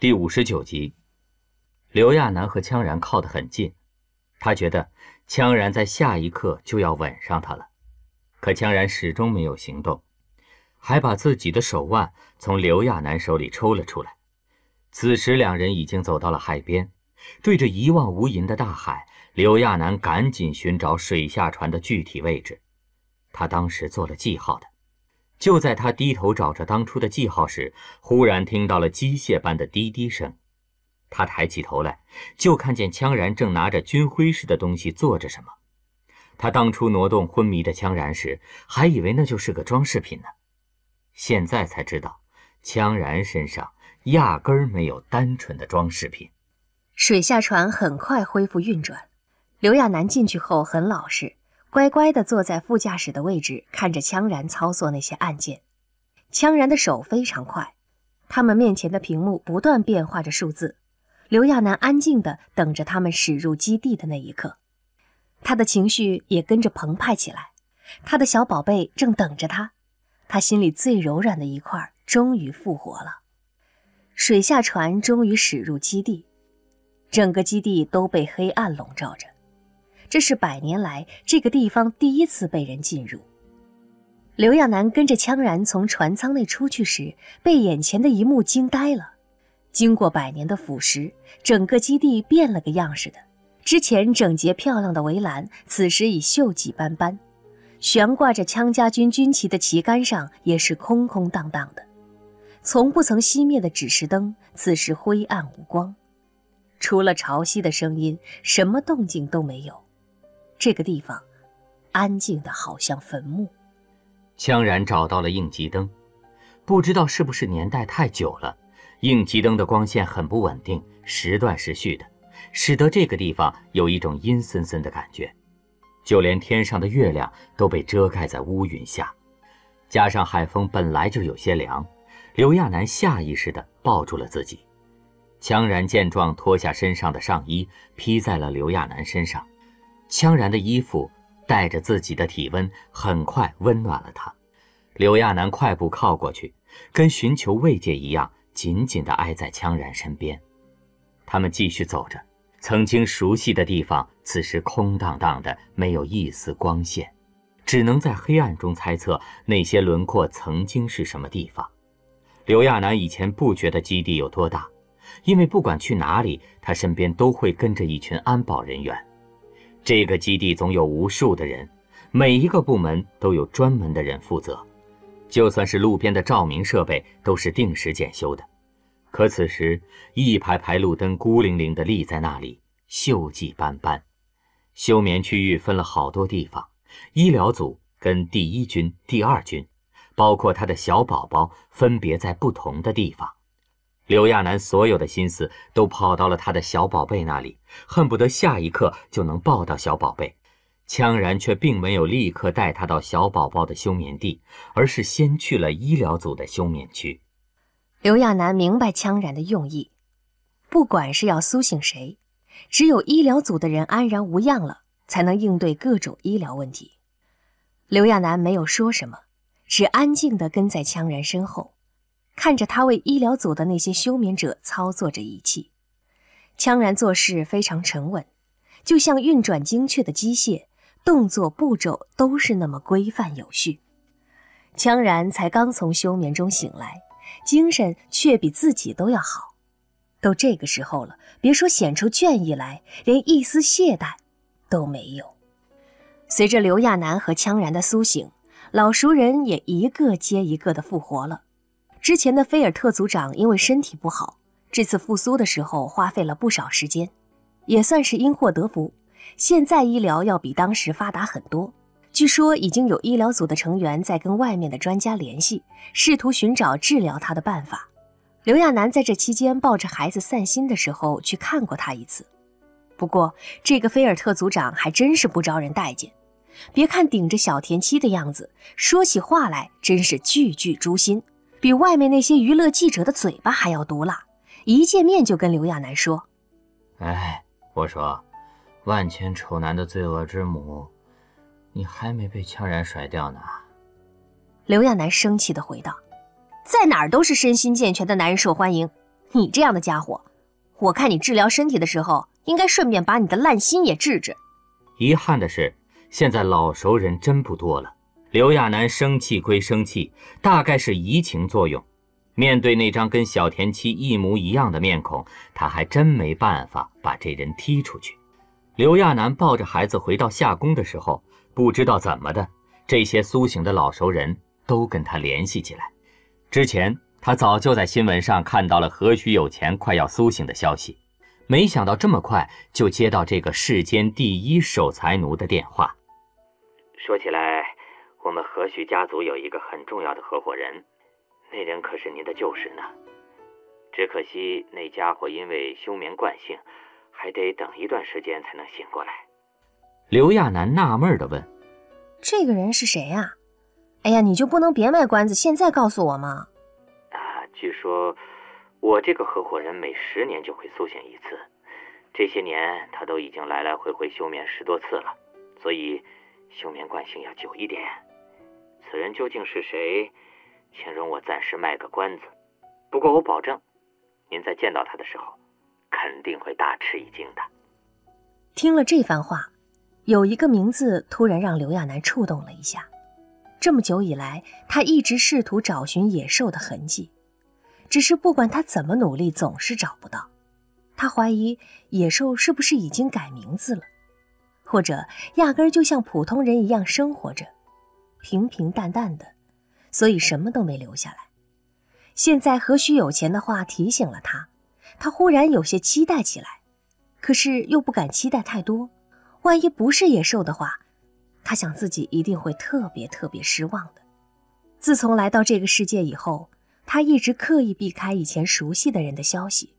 第五十九集，刘亚楠和羌然靠得很近，他觉得羌然在下一刻就要吻上他了，可羌然始终没有行动，还把自己的手腕从刘亚楠手里抽了出来。此时两人已经走到了海边，对着一望无垠的大海，刘亚楠赶紧寻找水下船的具体位置，他当时做了记号的。就在他低头找着当初的记号时，忽然听到了机械般的滴滴声。他抬起头来，就看见羌然正拿着军徽似的东西做着什么。他当初挪动昏迷的羌然时，还以为那就是个装饰品呢，现在才知道，羌然身上压根儿没有单纯的装饰品。水下船很快恢复运转，刘亚楠进去后很老实。乖乖地坐在副驾驶的位置，看着羌然操作那些按键。羌然的手非常快，他们面前的屏幕不断变化着数字。刘亚楠安静地等着他们驶入基地的那一刻，他的情绪也跟着澎湃起来。他的小宝贝正等着他，他心里最柔软的一块终于复活了。水下船终于驶入基地，整个基地都被黑暗笼罩着。这是百年来这个地方第一次被人进入。刘亚楠跟着羌然从船舱内出去时，被眼前的一幕惊呆了。经过百年的腐蚀，整个基地变了个样似的。之前整洁漂亮的围栏，此时已锈迹斑斑；悬挂着羌家军军旗的旗杆上，也是空空荡荡的。从不曾熄灭的指示灯，此时灰暗无光，除了潮汐的声音，什么动静都没有。这个地方，安静的好像坟墓。羌然找到了应急灯，不知道是不是年代太久了，应急灯的光线很不稳定，时断时续的，使得这个地方有一种阴森森的感觉，就连天上的月亮都被遮盖在乌云下。加上海风本来就有些凉，刘亚楠下意识地抱住了自己。羌然见状，脱下身上的上衣，披在了刘亚楠身上。羌然的衣服带着自己的体温，很快温暖了他。刘亚楠快步靠过去，跟寻求慰藉一样，紧紧地挨在羌然身边。他们继续走着，曾经熟悉的地方，此时空荡荡的，没有一丝光线，只能在黑暗中猜测那些轮廓曾经是什么地方。刘亚楠以前不觉得基地有多大，因为不管去哪里，他身边都会跟着一群安保人员。这个基地总有无数的人，每一个部门都有专门的人负责，就算是路边的照明设备都是定时检修的。可此时，一排排路灯孤零零地立在那里，锈迹斑斑。休眠区域分了好多地方，医疗组跟第一军、第二军，包括他的小宝宝，分别在不同的地方。刘亚楠所有的心思都跑到了他的小宝贝那里，恨不得下一刻就能抱到小宝贝。羌然却并没有立刻带他到小宝宝的休眠地，而是先去了医疗组的休眠区。刘亚楠明白羌然的用意，不管是要苏醒谁，只有医疗组的人安然无恙了，才能应对各种医疗问题。刘亚楠没有说什么，只安静地跟在羌然身后。看着他为医疗组的那些休眠者操作着仪器，羌然做事非常沉稳，就像运转精确的机械，动作步骤都是那么规范有序。羌然才刚从休眠中醒来，精神却比自己都要好。都这个时候了，别说显出倦意来，连一丝懈怠都没有。随着刘亚楠和羌然的苏醒，老熟人也一个接一个的复活了。之前的菲尔特组长因为身体不好，这次复苏的时候花费了不少时间，也算是因祸得福。现在医疗要比当时发达很多，据说已经有医疗组的成员在跟外面的专家联系，试图寻找治疗他的办法。刘亚楠在这期间抱着孩子散心的时候去看过他一次，不过这个菲尔特组长还真是不招人待见，别看顶着小田七的样子，说起话来真是句句诛心。比外面那些娱乐记者的嘴巴还要毒辣，一见面就跟刘亚楠说：“哎，我说，万千丑男的罪恶之母，你还没被羌然甩掉呢。”刘亚楠生气地回道：“在哪儿都是身心健全的男人受欢迎，你这样的家伙，我看你治疗身体的时候，应该顺便把你的烂心也治治。遗憾的是，现在老熟人真不多了。刘亚楠生气归生气，大概是移情作用。面对那张跟小田七一模一样的面孔，他还真没办法把这人踢出去。刘亚楠抱着孩子回到夏宫的时候，不知道怎么的，这些苏醒的老熟人都跟他联系起来。之前他早就在新闻上看到了何许有钱快要苏醒的消息，没想到这么快就接到这个世间第一守财奴的电话。说起来，我们何许家族有一个很重要的合伙人。那人可是您的旧识呢，只可惜那家伙因为休眠惯性，还得等一段时间才能醒过来。刘亚楠纳闷的问：“这个人是谁呀？”“哎呀，你就不能别卖关子，现在告诉我吗？”“啊，据说我这个合伙人每十年就会苏醒一次，这些年他都已经来来回回休眠十多次了，所以休眠惯性要久一点。此人究竟是谁？”请容我暂时卖个关子，不过我保证，您在见到他的时候，肯定会大吃一惊的。听了这番话，有一个名字突然让刘亚楠触动了一下。这么久以来，他一直试图找寻野兽的痕迹，只是不管他怎么努力，总是找不到。他怀疑野兽是不是已经改名字了，或者压根儿就像普通人一样生活着，平平淡淡的。所以什么都没留下来。现在何须有钱的话提醒了他，他忽然有些期待起来，可是又不敢期待太多。万一不是野兽的话，他想自己一定会特别特别失望的。自从来到这个世界以后，他一直刻意避开以前熟悉的人的消息，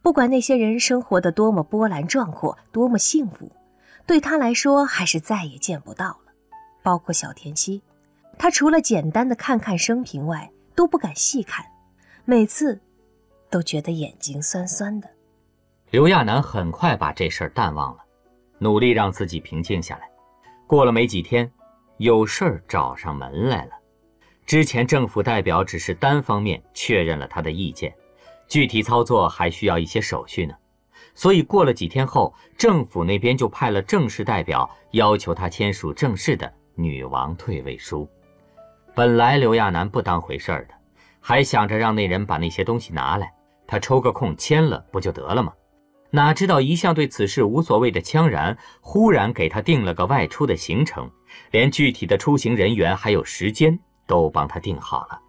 不管那些人生活的多么波澜壮阔，多么幸福，对他来说还是再也见不到了，包括小田七。他除了简单的看看生平外，都不敢细看，每次都觉得眼睛酸酸的。刘亚楠很快把这事儿淡忘了，努力让自己平静下来。过了没几天，有事儿找上门来了。之前政府代表只是单方面确认了他的意见，具体操作还需要一些手续呢。所以过了几天后，政府那边就派了正式代表，要求他签署正式的女王退位书。本来刘亚楠不当回事儿的，还想着让那人把那些东西拿来，他抽个空签了不就得了吗？哪知道一向对此事无所谓的羌然，忽然给他定了个外出的行程，连具体的出行人员还有时间都帮他定好了。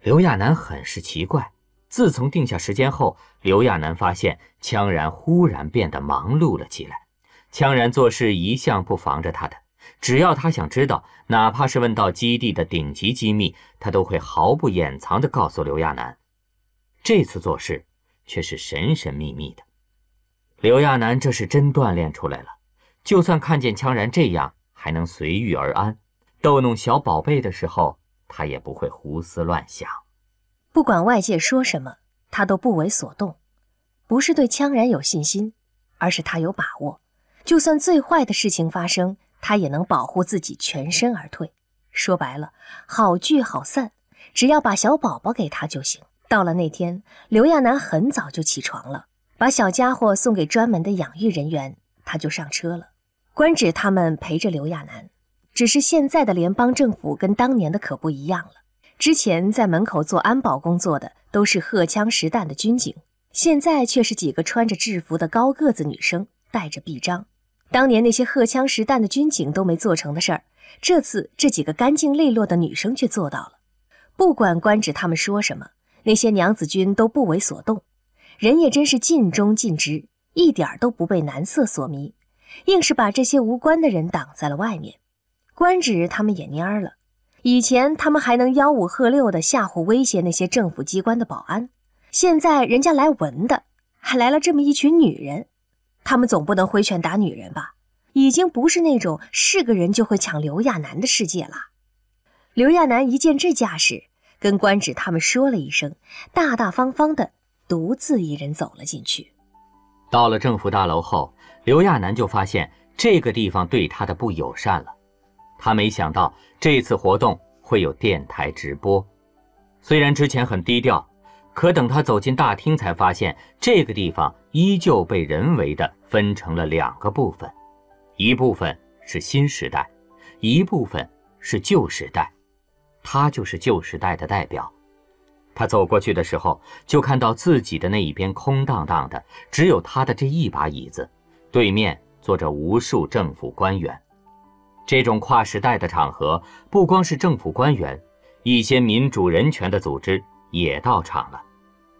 刘亚楠很是奇怪，自从定下时间后，刘亚楠发现羌然忽然变得忙碌了起来。羌然做事一向不防着他的。只要他想知道，哪怕是问到基地的顶级机密，他都会毫不掩藏地告诉刘亚楠。这次做事却是神神秘秘的。刘亚楠这是真锻炼出来了，就算看见羌然这样，还能随遇而安。逗弄小宝贝的时候，他也不会胡思乱想。不管外界说什么，他都不为所动。不是对羌然有信心，而是他有把握，就算最坏的事情发生。他也能保护自己全身而退。说白了，好聚好散，只要把小宝宝给他就行。到了那天，刘亚楠很早就起床了，把小家伙送给专门的养育人员，他就上车了。官职他们陪着刘亚楠，只是现在的联邦政府跟当年的可不一样了。之前在门口做安保工作的都是荷枪实弹的军警，现在却是几个穿着制服的高个子女生，带着臂章。当年那些荷枪实弹的军警都没做成的事儿，这次这几个干净利落的女生却做到了。不管官职他们说什么，那些娘子军都不为所动，人也真是尽忠尽职，一点都不被男色所迷，硬是把这些无关的人挡在了外面。官职他们也蔫儿了，以前他们还能吆五喝六的吓唬威胁那些政府机关的保安，现在人家来文的，还来了这么一群女人。他们总不能挥拳打女人吧？已经不是那种是个人就会抢刘亚楠的世界了。刘亚楠一见这架势，跟官职他们说了一声，大大方方的独自一人走了进去。到了政府大楼后，刘亚楠就发现这个地方对他的不友善了。他没想到这次活动会有电台直播，虽然之前很低调，可等他走进大厅，才发现这个地方依旧被人为的分成了两个部分，一部分是新时代，一部分是旧时代。他就是旧时代的代表。他走过去的时候，就看到自己的那一边空荡荡的，只有他的这一把椅子，对面坐着无数政府官员。这种跨时代的场合，不光是政府官员，一些民主人权的组织也到场了。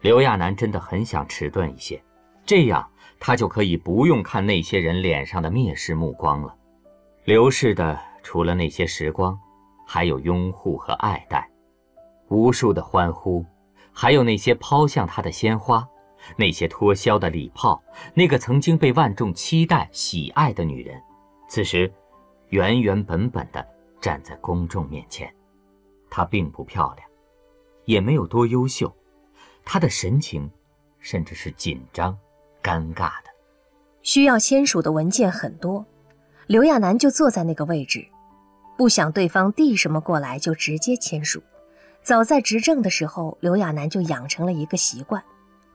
刘亚楠真的很想迟钝一些，这样他就可以不用看那些人脸上的蔑视目光了。流逝的除了那些时光，还有拥护和爱戴，无数的欢呼，还有那些抛向他的鲜花，那些脱销的礼炮，那个曾经被万众期待、喜爱的女人，此时原原本本的站在公众面前。她并不漂亮，也没有多优秀。她的神情，甚至是紧张、尴尬的。需要签署的文件很多，刘亚楠就坐在那个位置，不想对方递什么过来就直接签署。早在执政的时候，刘亚楠就养成了一个习惯，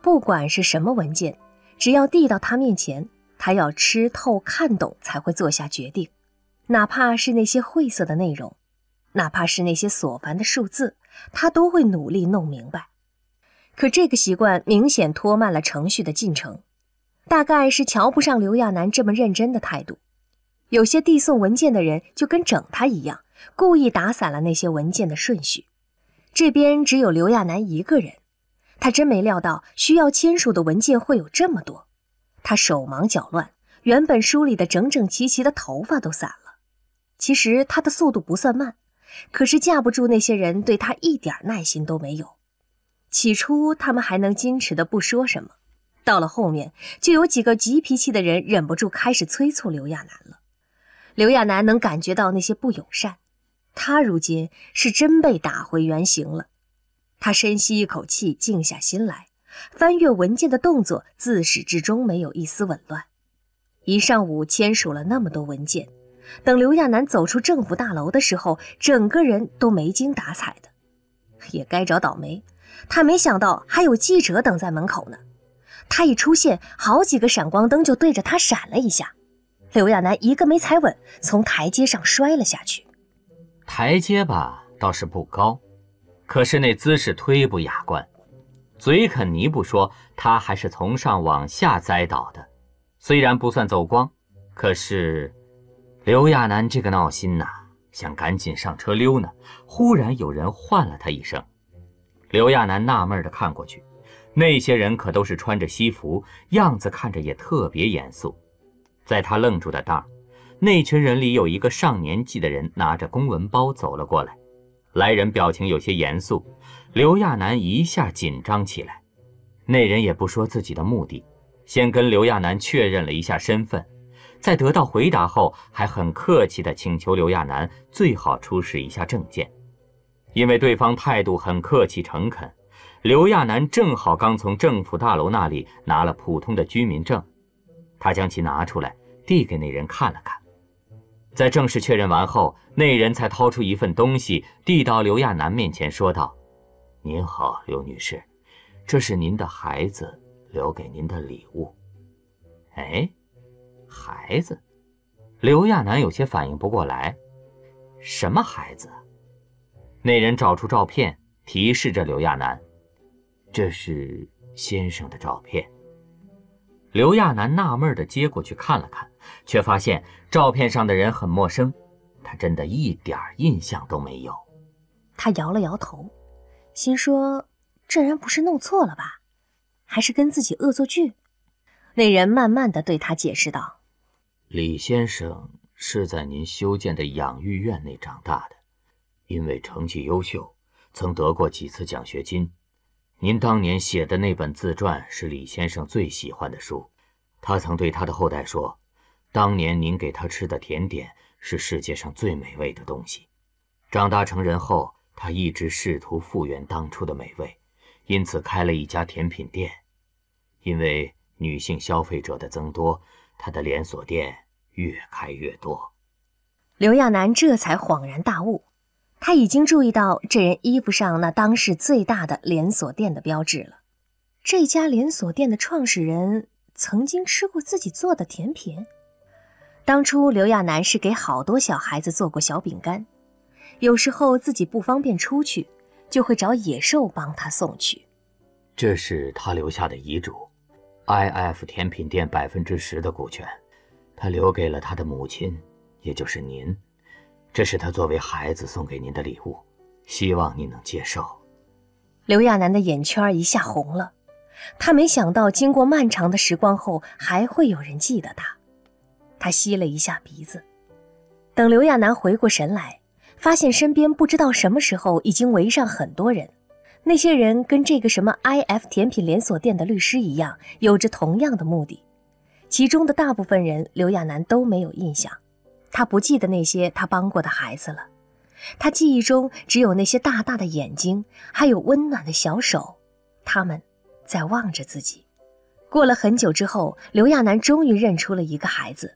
不管是什么文件，只要递到他面前，他要吃透看懂才会做下决定，哪怕是那些晦涩的内容，哪怕是那些琐繁的数字，他都会努力弄明白。可这个习惯明显拖慢了程序的进程，大概是瞧不上刘亚楠这么认真的态度。有些递送文件的人就跟整他一样，故意打散了那些文件的顺序。这边只有刘亚楠一个人，他真没料到需要签署的文件会有这么多。他手忙脚乱，原本梳理的整整齐齐的头发都散了。其实他的速度不算慢，可是架不住那些人对他一点耐心都没有。起初，他们还能矜持的不说什么，到了后面，就有几个急脾气的人忍不住开始催促刘亚楠了。刘亚楠能感觉到那些不友善，他如今是真被打回原形了。他深吸一口气，静下心来，翻阅文件的动作自始至终没有一丝紊乱。一上午签署了那么多文件，等刘亚楠走出政府大楼的时候，整个人都没精打采的，也该找倒霉。他没想到还有记者等在门口呢。他一出现，好几个闪光灯就对着他闪了一下。刘亚楠一个没踩稳，从台阶上摔了下去。台阶吧倒是不高，可是那姿势忒不雅观。嘴啃泥不说，他还是从上往下栽倒的。虽然不算走光，可是刘亚楠这个闹心呐，想赶紧上车溜呢。忽然有人唤了他一声。刘亚楠纳闷地看过去，那些人可都是穿着西服，样子看着也特别严肃。在他愣住的当儿，那群人里有一个上年纪的人拿着公文包走了过来，来人表情有些严肃，刘亚楠一下紧张起来。那人也不说自己的目的，先跟刘亚楠确认了一下身份，在得到回答后，还很客气地请求刘亚楠最好出示一下证件。因为对方态度很客气诚恳，刘亚楠正好刚从政府大楼那里拿了普通的居民证，他将其拿出来递给那人看了看，在正式确认完后，那人才掏出一份东西递到刘亚楠面前，说道：“您好，刘女士，这是您的孩子留给您的礼物。”哎，孩子，刘亚楠有些反应不过来，什么孩子？那人找出照片，提示着刘亚楠：“这是先生的照片。”刘亚楠纳闷地接过去看了看，却发现照片上的人很陌生，他真的一点印象都没有。他摇了摇头，心说：“这人不是弄错了吧？还是跟自己恶作剧？”那人慢慢地对他解释道：“李先生是在您修建的养育院内长大的。”因为成绩优秀，曾得过几次奖学金。您当年写的那本自传是李先生最喜欢的书。他曾对他的后代说，当年您给他吃的甜点是世界上最美味的东西。长大成人后，他一直试图复原当初的美味，因此开了一家甜品店。因为女性消费者的增多，他的连锁店越开越多。刘亚楠这才恍然大悟。他已经注意到这人衣服上那当世最大的连锁店的标志了。这家连锁店的创始人曾经吃过自己做的甜品。当初刘亚楠是给好多小孩子做过小饼干，有时候自己不方便出去，就会找野兽帮他送去。这是他留下的遗嘱，IF 甜品店百分之十的股权，他留给了他的母亲，也就是您。这是他作为孩子送给您的礼物，希望您能接受。刘亚楠的眼圈一下红了，他没想到经过漫长的时光后，还会有人记得他。他吸了一下鼻子，等刘亚楠回过神来，发现身边不知道什么时候已经围上很多人。那些人跟这个什么 IF 甜品连锁店的律师一样，有着同样的目的。其中的大部分人，刘亚楠都没有印象。他不记得那些他帮过的孩子了，他记忆中只有那些大大的眼睛，还有温暖的小手，他们在望着自己。过了很久之后，刘亚楠终于认出了一个孩子。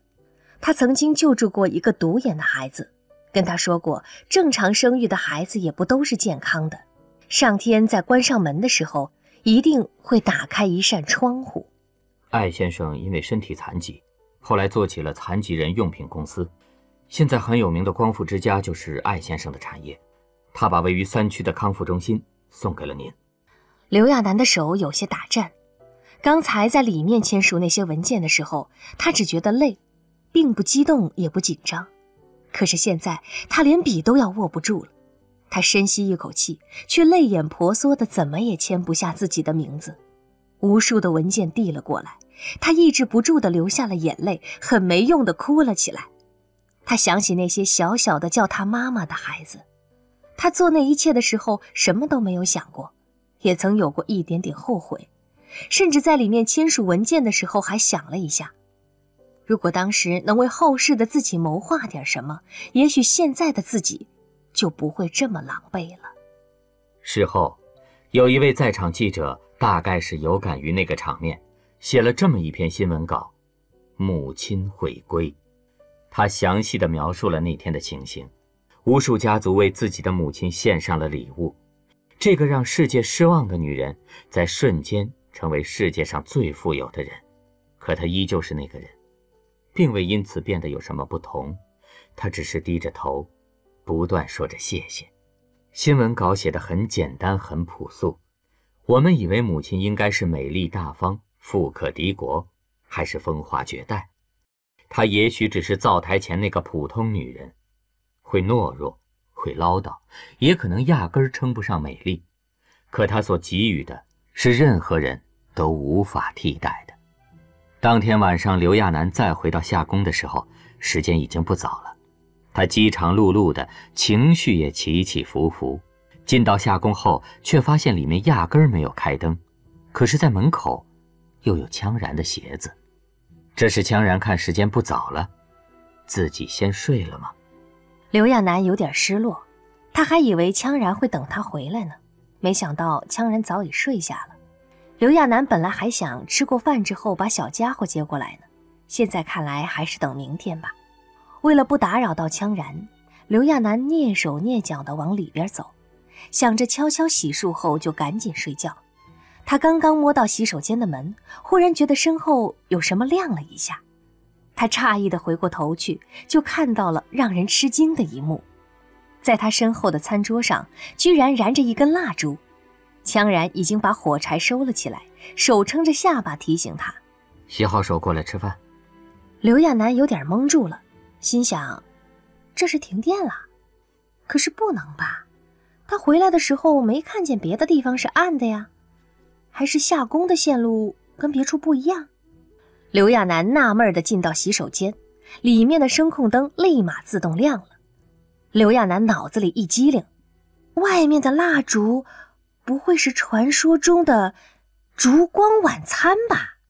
他曾经救助过一个独眼的孩子，跟他说过，正常生育的孩子也不都是健康的。上天在关上门的时候，一定会打开一扇窗户。艾先生因为身体残疾，后来做起了残疾人用品公司，现在很有名的光复之家就是艾先生的产业。他把位于三区的康复中心送给了您。刘亚楠的手有些打颤，刚才在里面签署那些文件的时候，他只觉得累。并不激动，也不紧张，可是现在他连笔都要握不住了。他深吸一口气，却泪眼婆娑的，怎么也签不下自己的名字。无数的文件递了过来，他抑制不住的流下了眼泪，很没用的哭了起来。他想起那些小小的叫他妈妈的孩子，他做那一切的时候什么都没有想过，也曾有过一点点后悔，甚至在里面签署文件的时候还想了一下。如果当时能为后世的自己谋划点什么，也许现在的自己就不会这么狼狈了。事后，有一位在场记者，大概是有感于那个场面，写了这么一篇新闻稿：“母亲回归。”他详细的描述了那天的情形。无数家族为自己的母亲献上了礼物，这个让世界失望的女人，在瞬间成为世界上最富有的人。可她依旧是那个人。并未因此变得有什么不同，他只是低着头，不断说着谢谢。新闻稿写得很简单，很朴素。我们以为母亲应该是美丽大方、富可敌国，还是风华绝代。她也许只是灶台前那个普通女人，会懦弱，会唠叨，也可能压根儿称不上美丽。可她所给予的，是任何人都无法替代的。当天晚上，刘亚楠再回到夏宫的时候，时间已经不早了。他饥肠辘辘的情绪也起起伏伏。进到夏宫后，却发现里面压根儿没有开灯，可是，在门口又有羌然的鞋子。这是羌然看时间不早了，自己先睡了吗？刘亚楠有点失落，他还以为羌然会等他回来呢，没想到羌然早已睡下了。刘亚楠本来还想吃过饭之后把小家伙接过来呢，现在看来还是等明天吧。为了不打扰到羌然，刘亚楠蹑手蹑脚地往里边走，想着悄悄洗漱后就赶紧睡觉。他刚刚摸到洗手间的门，忽然觉得身后有什么亮了一下，他诧异的回过头去，就看到了让人吃惊的一幕，在他身后的餐桌上居然燃着一根蜡烛。羌然已经把火柴收了起来，手撑着下巴提醒他：“洗好手过来吃饭。”刘亚楠有点懵住了，心想：“这是停电了？可是不能吧？他回来的时候没看见别的地方是暗的呀？还是下宫的线路跟别处不一样？”刘亚楠纳闷的进到洗手间，里面的声控灯立马自动亮了。刘亚楠脑子里一激灵，外面的蜡烛。不会是传说中的烛光晚餐吧？